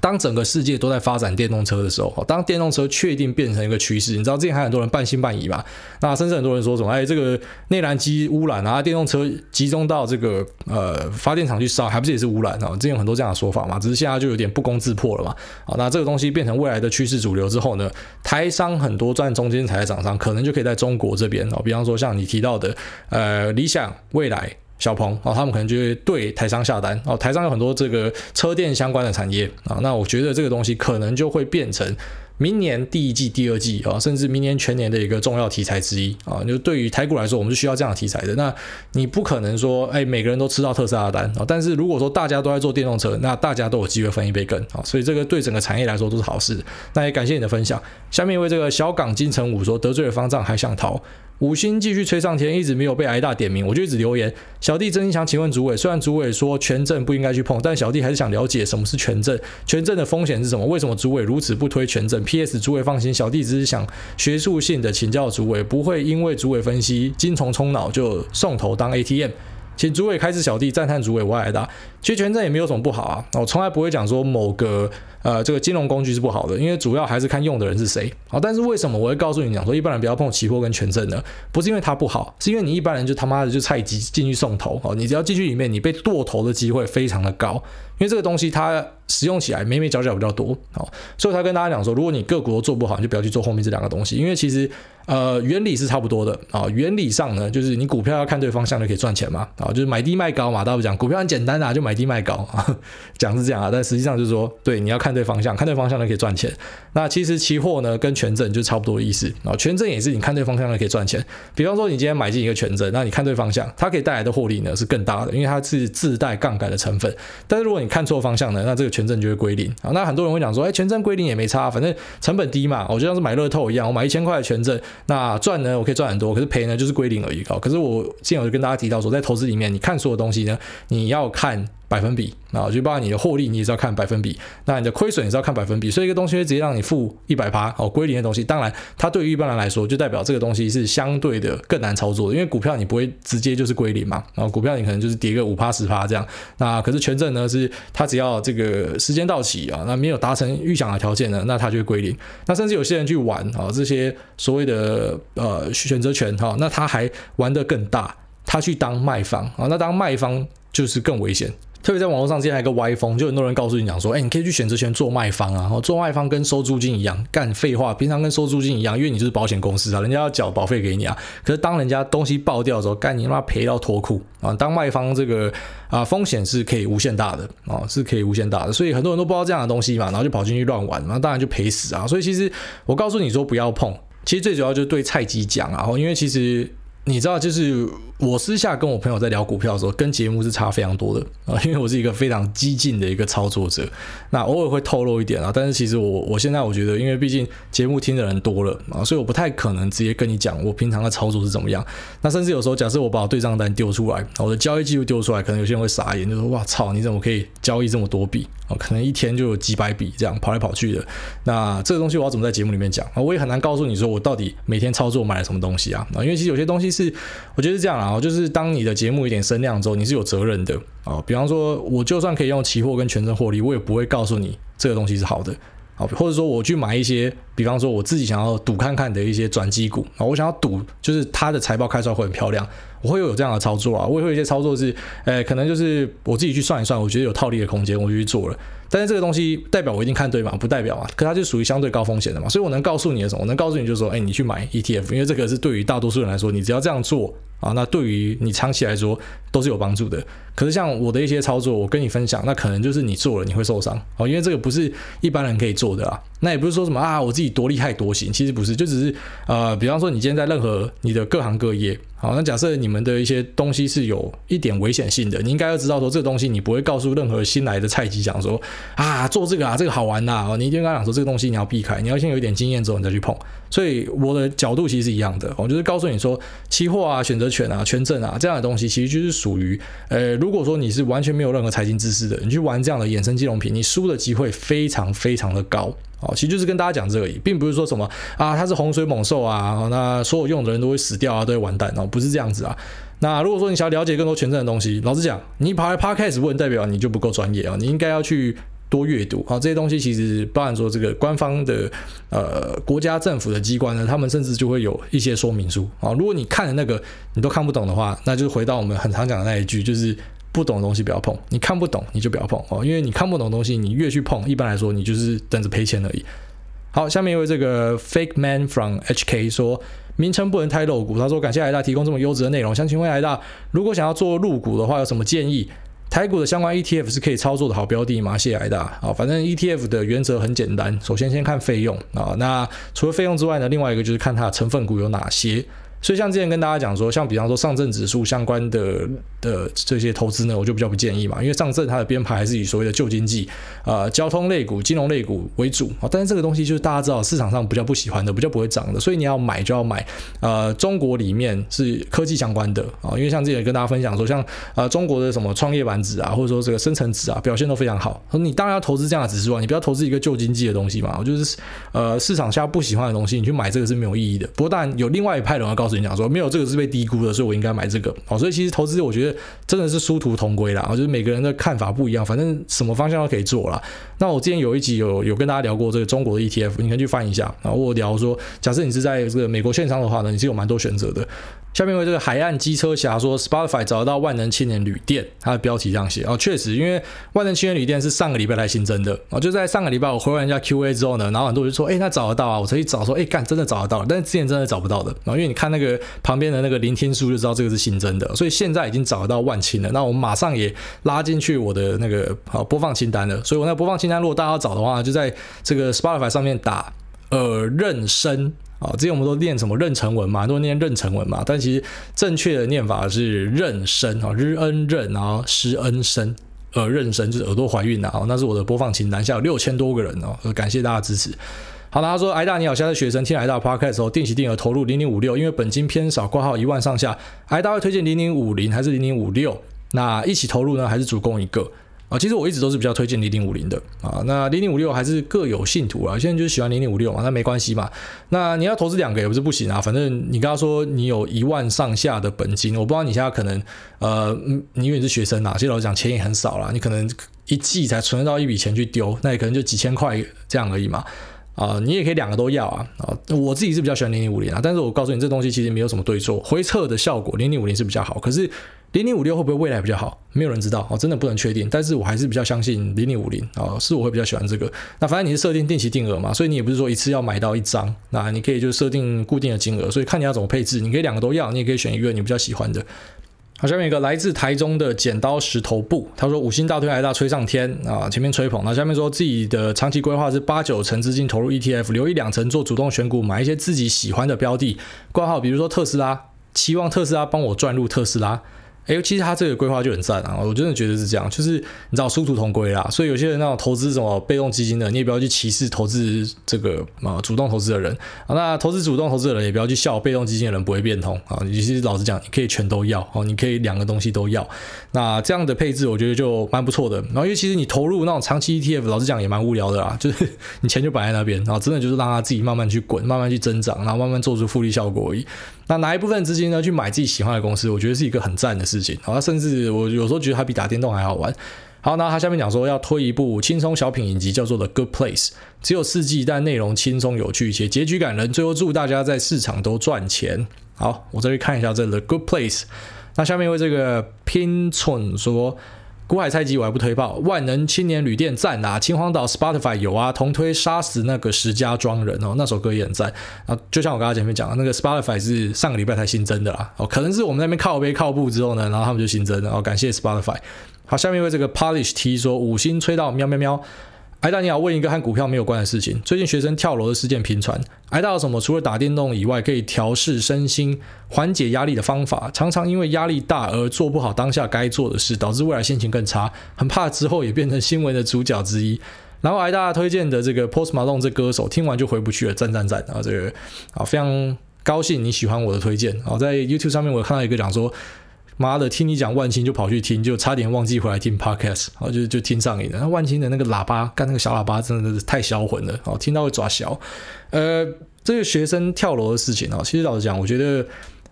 当整个世界都在发展电动车的时候，当电动车确定变成一个趋势，你知道之前还很多人半信半疑嘛？那甚至很多人说什么，哎，这个内燃机污染啊，电动车集中到这个呃发电厂去烧，还不是也是污染啊？之前有很多这样的说法嘛，只是现在就有点不攻自破了嘛。啊，那这个东西变成未来的趋势主流之后呢，台商很多赚中间材的厂商，可能就可以在中国这边哦，比方说像你提到的呃理想、蔚来。小鹏哦，他们可能就会对台商下单哦。台商有很多这个车电相关的产业啊，那我觉得这个东西可能就会变成明年第一季、第二季啊，甚至明年全年的一个重要题材之一啊。就对于台股来说，我们是需要这样的题材的。那你不可能说，哎，每个人都吃到特斯拉的单啊。但是如果说大家都在做电动车，那大家都有机会分一杯羹啊。所以这个对整个产业来说都是好事。那也感谢你的分享。下面一位这个小港金城武说，得罪了方丈还想逃。五星继续吹上天，一直没有被挨大点名，我就一直留言。小弟真心想请问主委，虽然主委说权证不应该去碰，但小弟还是想了解什么是权证，权证的风险是什么？为什么主委如此不推权证？P.S. 主委放心，小弟只是想学术性的请教主委，不会因为主委分析精虫冲脑就送头当 ATM。请主委开始小弟，赞叹主委我挨大。其实权证也没有什么不好啊，我从来不会讲说某个。呃，这个金融工具是不好的，因为主要还是看用的人是谁。好，但是为什么我会告诉你讲说一般人不要碰期货跟权证呢？不是因为它不好，是因为你一般人就他妈的就菜鸡进去送头。哦，你只要进去里面，你被剁头的机会非常的高，因为这个东西它使用起来眉眉角角比较多。哦，所以他跟大家讲说，如果你个股都做不好，你就不要去做后面这两个东西，因为其实呃原理是差不多的啊。原理上呢，就是你股票要看对方向就可以赚钱嘛。啊，就是买低卖高嘛。大家讲股票很简单啊，就买低卖高啊，讲是这样啊，但实际上就是说，对，你要看。对方向，看对方向呢可以赚钱。那其实期货呢跟权证就差不多的意思啊。权证也是你看对方向呢可以赚钱。比方说你今天买进一个权证，那你看对方向，它可以带来的获利呢是更大的，因为它是自带杠杆的成分。但是如果你看错方向呢，那这个权证就会归零啊。那很多人会讲说，哎，权证归零也没差，反正成本低嘛，我就像是买乐透一样，我买一千块的权证，那赚呢我可以赚很多，可是赔呢就是归零而已。可是我之前我就跟大家提到说，在投资里面，你看所有东西呢，你要看。百分比啊，就包括你的获利，你也是要看百分比。那你的亏损也是要看百分比。所以一个东西会直接让你负一百趴哦，归零的东西，当然它对于一般人来说，就代表这个东西是相对的更难操作的。因为股票你不会直接就是归零嘛，然后股票你可能就是跌个五趴十趴这样。那可是权证呢，是它只要这个时间到期啊，那没有达成预想的条件呢，那它就会归零。那甚至有些人去玩啊，这些所谓的呃选择权哈，那他还玩得更大，他去当卖方啊，那当卖方就是更危险。特别在网络上，现在还有一个歪风，就很多人告诉你讲说，哎，你可以去选择权做卖方啊，然后做卖方跟收租金一样，干废话，平常跟收租金一样，因为你就是保险公司啊，人家要缴保费给你啊。可是当人家东西爆掉的时候，干你他妈赔到脱裤啊！当卖方这个啊风险是可以无限大的啊，是可以无限大的，所以很多人都不知道这样的东西嘛，然后就跑进去乱玩，然后当然就赔死啊。所以其实我告诉你说不要碰，其实最主要就是对菜鸡讲啊，因为其实。你知道，就是我私下跟我朋友在聊股票的时候，跟节目是差非常多的啊，因为我是一个非常激进的一个操作者，那偶尔会透露一点啊，但是其实我我现在我觉得，因为毕竟节目听的人多了啊，所以我不太可能直接跟你讲我平常的操作是怎么样。那甚至有时候，假设我把我对账单丢出来，我的交易记录丢出来，可能有些人会傻眼，就说哇操，你怎么可以交易这么多笔？可能一天就有几百笔这样跑来跑去的。那这个东西我要怎么在节目里面讲啊？我也很难告诉你说我到底每天操作买了什么东西啊？啊，因为其实有些东西是。我觉得是这样啊，就是当你的节目有点声量之后，你是有责任的啊。比方说，我就算可以用期货跟权证获利，我也不会告诉你这个东西是好的啊。或者说，我去买一些，比方说我自己想要赌看看的一些转机股啊，我想要赌，就是它的财报开出来会很漂亮，我会有这样的操作啊。我也会有一些操作是，呃，可能就是我自己去算一算，我觉得有套利的空间，我就去做了。但是这个东西代表我一定看对吗？不代表啊，可它就属于相对高风险的嘛，所以我能告诉你的什么？我能告诉你就是说，哎，你去买 ETF，因为这个是对于大多数人来说，你只要这样做啊，那对于你长期来说都是有帮助的。可是像我的一些操作，我跟你分享，那可能就是你做了你会受伤哦，因为这个不是一般人可以做的啊。那也不是说什么啊，我自己多厉害多行，其实不是，就只是呃，比方说你今天在任何你的各行各业。好，那假设你们的一些东西是有一点危险性的，你应该要知道说这个东西你不会告诉任何新来的菜鸡讲说啊，做这个啊，这个好玩呐，哦，你一定跟他讲说这个东西你要避开，你要先有一点经验之后你再去碰。所以我的角度其实是一样的，我就是告诉你说，期货啊、选择权啊、权证啊这样的东西，其实就是属于呃，如果说你是完全没有任何财经知识的，你去玩这样的衍生金融品，你输的机会非常非常的高。哦，其实就是跟大家讲这个而已，并不是说什么啊，它是洪水猛兽啊，那所有用的人都会死掉啊，都会完蛋哦，不是这样子啊。那如果说你想要了解更多权证的东西，老实讲，你跑来 Podcast 问，代表你就不够专业啊，你应该要去多阅读啊。这些东西其实包含说这个官方的呃国家政府的机关呢，他们甚至就会有一些说明书啊。如果你看的那个你都看不懂的话，那就回到我们很常讲的那一句，就是。不懂的东西不要碰，你看不懂你就不要碰哦，因为你看不懂的东西，你越去碰，一般来说你就是等着赔钱而已。好，下面一位这个 Fake Man from HK 说，名称不能太露骨。他说感谢海大提供这么优质的内容，想请问海大，如果想要做入股的话，有什么建议？台股的相关 ETF 是可以操作的好标的吗？谢谢海大。啊，反正 ETF 的原则很简单，首先先看费用啊，那除了费用之外呢，另外一个就是看它的成分股有哪些。所以像之前跟大家讲说，像比方说上证指数相关的的这些投资呢，我就比较不建议嘛，因为上证它的编排还是以所谓的旧经济啊、呃、交通类股、金融类股为主啊。但是这个东西就是大家知道市场上比较不喜欢的，比较不会涨的，所以你要买就要买呃中国里面是科技相关的啊。因为像之前跟大家分享说，像呃中国的什么创业板指啊，或者说这个深成指啊，表现都非常好。你当然要投资这样的指数啊，你不要投资一个旧经济的东西嘛。我就是呃市场下不喜欢的东西，你去买这个是没有意义的。不过当然有另外一派人要告诉你讲说，没有这个是被低估的，所以我应该买这个。好，所以其实投资我觉得真的是殊途同归啦。就是每个人的看法不一样，反正什么方向都可以做啦。那我之前有一集有有跟大家聊过这个中国的 ETF，你可以去翻一下。然后我聊说，假设你是在这个美国券商的话呢，你是有蛮多选择的。下面为这个海岸机车侠说，Spotify 找得到万能青年旅店，它的标题这样写哦，确实，因为万能青年旅店是上个礼拜才新增的哦，就在上个礼拜我回完人家 QA 之后呢，然后很多人就说，哎，那找得到啊，我才去找说，哎，干，真的找得到，但是之前真的找不到的啊，因为你看那个旁边的那个聆听数就知道这个是新增的，所以现在已经找得到万青了，那我们马上也拉进去我的那个好播放清单了，所以我那播放清单如果大家要找的话，就在这个 Spotify 上面打呃认生。啊，之前我们都念什么妊娠纹嘛，都念妊娠纹嘛，但其实正确的念法是妊娠啊，日恩认，然后施恩生呃妊娠，就是耳朵怀孕了哦，那是我的播放清单下有六千多个人哦，感谢大家支持。好了，他说：“癌大你好，现在学生听癌大 Podcast 的时候，定期定额投入零零五六，因为本金偏少，挂号一万上下，癌大会推荐零零五零还是零零五六？那一起投入呢，还是主攻一个？啊，其实我一直都是比较推荐零零五零的啊。那零零五六还是各有信徒啊，现在就是喜欢零零五六嘛，那没关系嘛。那你要投资两个也不是不行啊，反正你刚刚说你有一万上下的本金，我不知道你现在可能呃，你因为你是学生啊，其实老实讲钱也很少啦，你可能一季才存得到一笔钱去丢，那也可能就几千块这样而已嘛。”啊，你也可以两个都要啊啊！我自己是比较喜欢零零五零啊，但是我告诉你，这东西其实没有什么对错，回撤的效果零零五零是比较好，可是零零五六会不会未来比较好，没有人知道哦，真的不能确定。但是我还是比较相信零零五零啊，是我会比较喜欢这个。那反正你是设定定期定额嘛，所以你也不是说一次要买到一张，那你可以就设定固定的金额，所以看你要怎么配置，你可以两个都要，你也可以选一个你比较喜欢的。好，下面一个来自台中的剪刀石头布，他说五星大推还大吹上天啊，前面吹捧，那下面说自己的长期规划是八九成资金投入 ETF，留一两成做主动选股，买一些自己喜欢的标的，挂号比如说特斯拉，期望特斯拉帮我赚入特斯拉。哎，其实他这个规划就很赞啊！我真的觉得是这样，就是你知道殊途同归啦。所以有些人那种投资什么被动基金的，你也不要去歧视投资这个啊主动投资的人啊。那投资主动投资的人也不要去笑被动基金的人不会变通啊。其实老实讲，你可以全都要哦，你可以两个东西都要。那这样的配置我觉得就蛮不错的。然后因为其实你投入那种长期 ETF，老实讲也蛮无聊的啦，就是你钱就摆在那边，然后真的就是让它自己慢慢去滚，慢慢去增长，然后慢慢做出复利效果而已。那拿一部分资金呢去买自己喜欢的公司，我觉得是一个很赞的事情。好，甚至我有时候觉得它比打电动还好玩。好，那他下面讲说要推一部轻松小品影集，叫做《The Good Place》，只有四季，但内容轻松有趣，且结局感人。最后祝大家在市场都赚钱。好，我再去看一下这《The Good Place》。那下面为这个拼寸说。古海菜鸡我还不推爆，万能青年旅店赞啊，秦皇岛 Spotify 有啊，同推杀死那个石家庄人哦，那首歌也很赞啊。就像我刚刚前面讲的，那个 Spotify 是上个礼拜才新增的啦，哦，可能是我们那边靠杯靠步之后呢，然后他们就新增了哦，感谢 Spotify。好，下面为这个 Polish T 说五星吹到喵喵喵。艾大你好，问一个和股票没有关的事情。最近学生跳楼的事件频传，艾大有什么除了打电动以外可以调试身心、缓解压力的方法？常常因为压力大而做不好当下该做的事，导致未来心情更差，很怕之后也变成新闻的主角之一。然后艾大推荐的这个 Post Malone 这歌手，听完就回不去了，赞赞赞啊！这个啊非常高兴你喜欢我的推荐啊，在 YouTube 上面我看到一个讲说。妈的，听你讲万青就跑去听，就差点忘记回来听 podcast，然后就就听上瘾了。那万青的那个喇叭，干那个小喇叭，真的是太销魂了，哦，听到会抓小。呃，这个学生跳楼的事情啊，其实老实讲，我觉得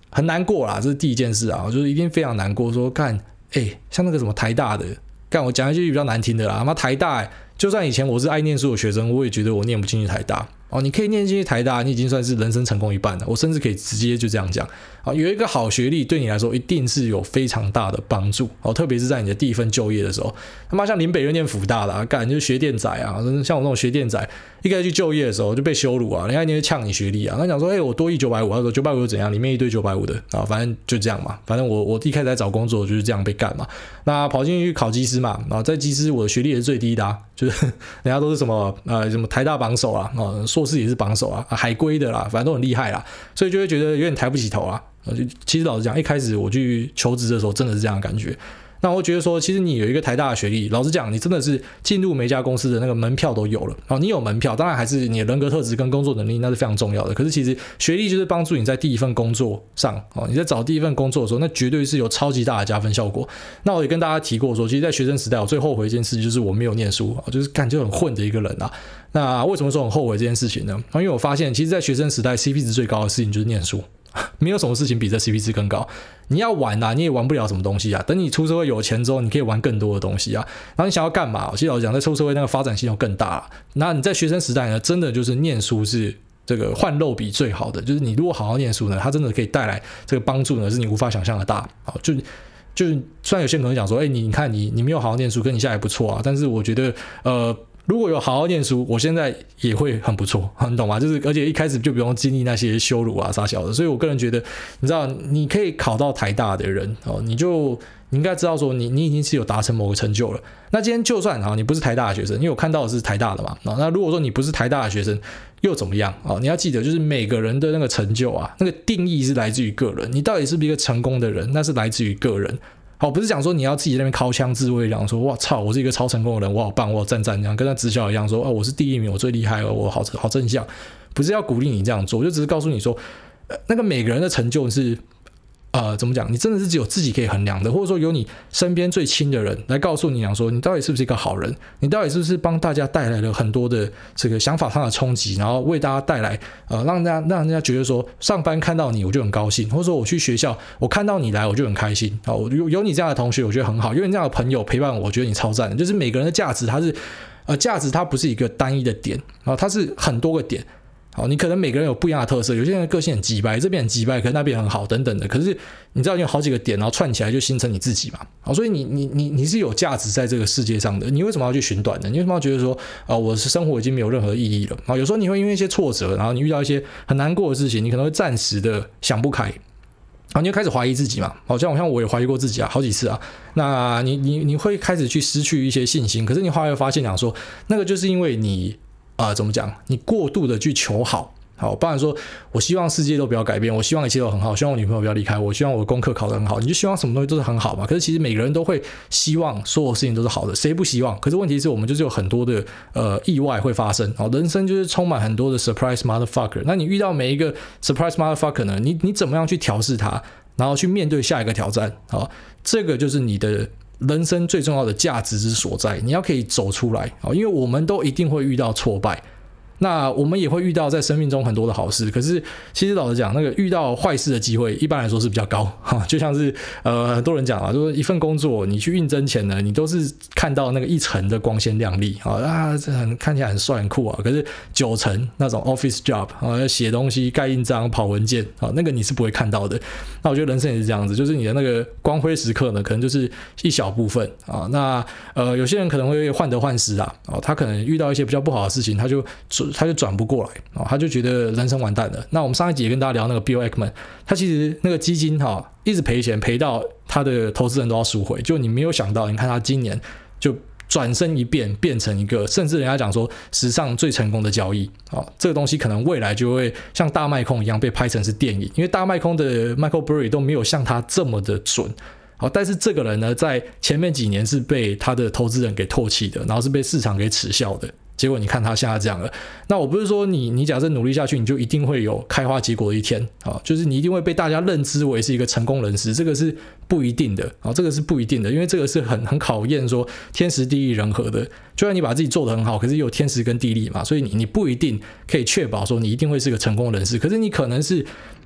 很难过啦，这是第一件事啊，就是一定非常难过。说干，哎，像那个什么台大的，干我讲一句比较难听的啦，他妈台大，就算以前我是爱念书的学生，我也觉得我念不进去台大。哦，你可以念进去台大，你已经算是人生成功一半了。我甚至可以直接就这样讲。啊，有一个好学历对你来说一定是有非常大的帮助。哦，特别是在你的第一份就业的时候。他妈像林北又念辅大的，啊，干就是学电仔啊，像我这种学电仔，一开始去就业的时候就被羞辱啊，人家一定会呛你学历啊。他讲说，哎、我多一九百五，他说九百五又怎样？里面一堆九百五的啊，反正就这样嘛。反正我我一开始在找工作就是这样被干嘛。那跑进去考机师嘛，然后在机师我的学历也是最低的，啊，就是 人家都是什么呃什么台大榜首啊，啊硕士也是榜首啊，海归的啦，反正都很厉害啦，所以就会觉得有点抬不起头啊。其实老实讲，一开始我去求职的时候，真的是这样的感觉。那我觉得说，其实你有一个台大的学历，老实讲，你真的是进入每一家公司的那个门票都有了。哦，你有门票，当然还是你的人格特质跟工作能力那是非常重要的。可是其实学历就是帮助你在第一份工作上，哦，你在找第一份工作的时候，那绝对是有超级大的加分效果。那我也跟大家提过说，其实，在学生时代，我最后悔一件事就是我没有念书，就是感觉很混的一个人啊。那为什么说很后悔这件事情呢？因为我发现，其实，在学生时代，CP 值最高的事情就是念书。没有什么事情比这 CP 值更高。你要玩啊，你也玩不了什么东西啊。等你出社会有钱之后，你可以玩更多的东西啊。然后你想要干嘛？其实老实讲，在出社会那个发展性就更大了。那你在学生时代呢，真的就是念书是这个换肉比最好的。就是你如果好好念书呢，它真的可以带来这个帮助呢，是你无法想象的大。好，就就虽然有些人可能讲说，哎，你你看你你没有好好念书，跟你现在不错啊。但是我觉得，呃。如果有好好念书，我现在也会很不错，你懂吗？就是而且一开始就不用经历那些羞辱啊、啥小的，所以我个人觉得，你知道，你可以考到台大的人哦，你就你应该知道说你，你已经是有达成某个成就了。那今天就算啊，你不是台大的学生，因为我看到的是台大的嘛，那如果说你不是台大的学生，又怎么样啊？你要记得，就是每个人的那个成就啊，那个定义是来自于个人，你到底是不是一个成功的人，那是来自于个人。好，不是讲说你要自己在那边掏枪自慰，讲说我操，我是一个超成功的人，我好棒，我好赞赞这样，跟他直销一样说哦，我是第一名，我最厉害了，我好好正向，不是要鼓励你这样做，我就只是告诉你说，呃，那个每个人的成就是。呃，怎么讲？你真的是只有自己可以衡量的，或者说有你身边最亲的人来告诉你讲说，你到底是不是一个好人？你到底是不是帮大家带来了很多的这个想法上的冲击，然后为大家带来呃，让大家让人家觉得说，上班看到你我就很高兴，或者说我去学校我看到你来我就很开心啊，有有你这样的同学我觉得很好，有你这样的朋友陪伴我，我觉得你超赞的。就是每个人的价值，它是呃价值，它不是一个单一的点啊，它是很多个点。哦，你可能每个人有不一样的特色，有些人个性很机掰，这边很机掰，可是那边很好，等等的。可是你知道，你有好几个点，然后串起来就形成你自己嘛。好，所以你你你你是有价值在这个世界上的。你为什么要去寻短呢？你为什么要觉得说，啊、我的生活已经没有任何意义了？啊，有时候你会因为一些挫折，然后你遇到一些很难过的事情，你可能会暂时的想不开，然后你就开始怀疑自己嘛。好像好像我也怀疑过自己啊，好几次啊。那你你你会开始去失去一些信心，可是你后来会发现讲说，那个就是因为你。啊、怎么讲？你过度的去求好，好，不然说，我希望世界都不要改变，我希望一切都很好，希望我女朋友不要离开我，希望我的功课考得很好，你就希望什么东西都是很好嘛？可是其实每个人都会希望所有事情都是好的，谁不希望？可是问题是我们就是有很多的呃意外会发生，好，人生就是充满很多的 surprise motherfucker。那你遇到每一个 surprise motherfucker 呢？你你怎么样去调试它，然后去面对下一个挑战？好，这个就是你的。人生最重要的价值之所在，你要可以走出来啊！因为我们都一定会遇到挫败。那我们也会遇到在生命中很多的好事，可是其实老实讲，那个遇到坏事的机会一般来说是比较高哈。就像是呃很多人讲啊，就是一份工作你去应征前呢，你都是看到那个一层的光鲜亮丽啊啊，这很看起来很帅很酷啊。可是九成那种 office job 啊，写东西、盖印章、跑文件啊，那个你是不会看到的。那我觉得人生也是这样子，就是你的那个光辉时刻呢，可能就是一小部分啊。那呃有些人可能会患得患失啊，啊，他可能遇到一些比较不好的事情，他就。他就转不过来啊，他就觉得人生完蛋了。那我们上一集也跟大家聊那个 Bill Ackman，他其实那个基金哈一直赔钱，赔到他的投资人都要赎回。就你没有想到，你看他今年就转身一变，变成一个甚至人家讲说史上最成功的交易啊，这个东西可能未来就会像大卖空一样被拍成是电影，因为大卖空的 Michael Burry 都没有像他这么的准。好，但是这个人呢，在前面几年是被他的投资人给唾弃的，然后是被市场给耻笑的。结果你看他现在这样了，那我不是说你你假设努力下去，你就一定会有开花结果的一天。啊，就是你一定会被大家认知为是一个成功人士，这个是不一定的。啊，这个是不一定的，因为这个是很很考验说天时地利人和的。就算你把自己做得很好，可是有天时跟地利嘛，所以你你不一定可以确保说你一定会是个成功人士，可是你可能是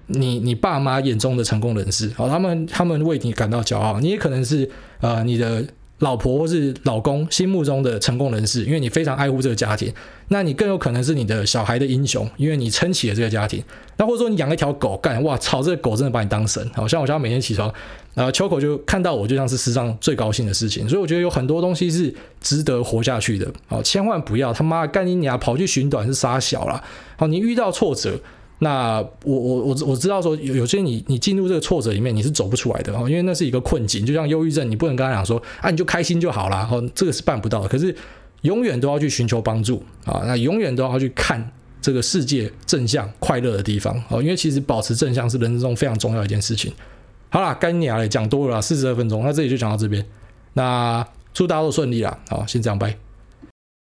你你爸妈眼中的成功人士，好，他们他们为你感到骄傲，你也可能是呃你的。老婆或是老公心目中的成功人士，因为你非常爱护这个家庭，那你更有可能是你的小孩的英雄，因为你撑起了这个家庭。那或者说你养一条狗，干哇操，这个狗真的把你当神。好像我家每天起床，然后秋口就看到我，就像是世上最高兴的事情。所以我觉得有很多东西是值得活下去的。好，千万不要他妈干你娘跑去寻短是杀小了。好，你遇到挫折。那我我我我知道说有有些你你进入这个挫折里面你是走不出来的哦，因为那是一个困境，就像忧郁症，你不能跟他讲说啊你就开心就好啦，哦，这个是办不到的。可是永远都要去寻求帮助啊，那永远都要去看这个世界正向快乐的地方哦，因为其实保持正向是人生中非常重要的一件事情。好啦，干你了，讲多了，四十二分钟，那这里就讲到这边，那祝大家都顺利啦，好，先这样拜。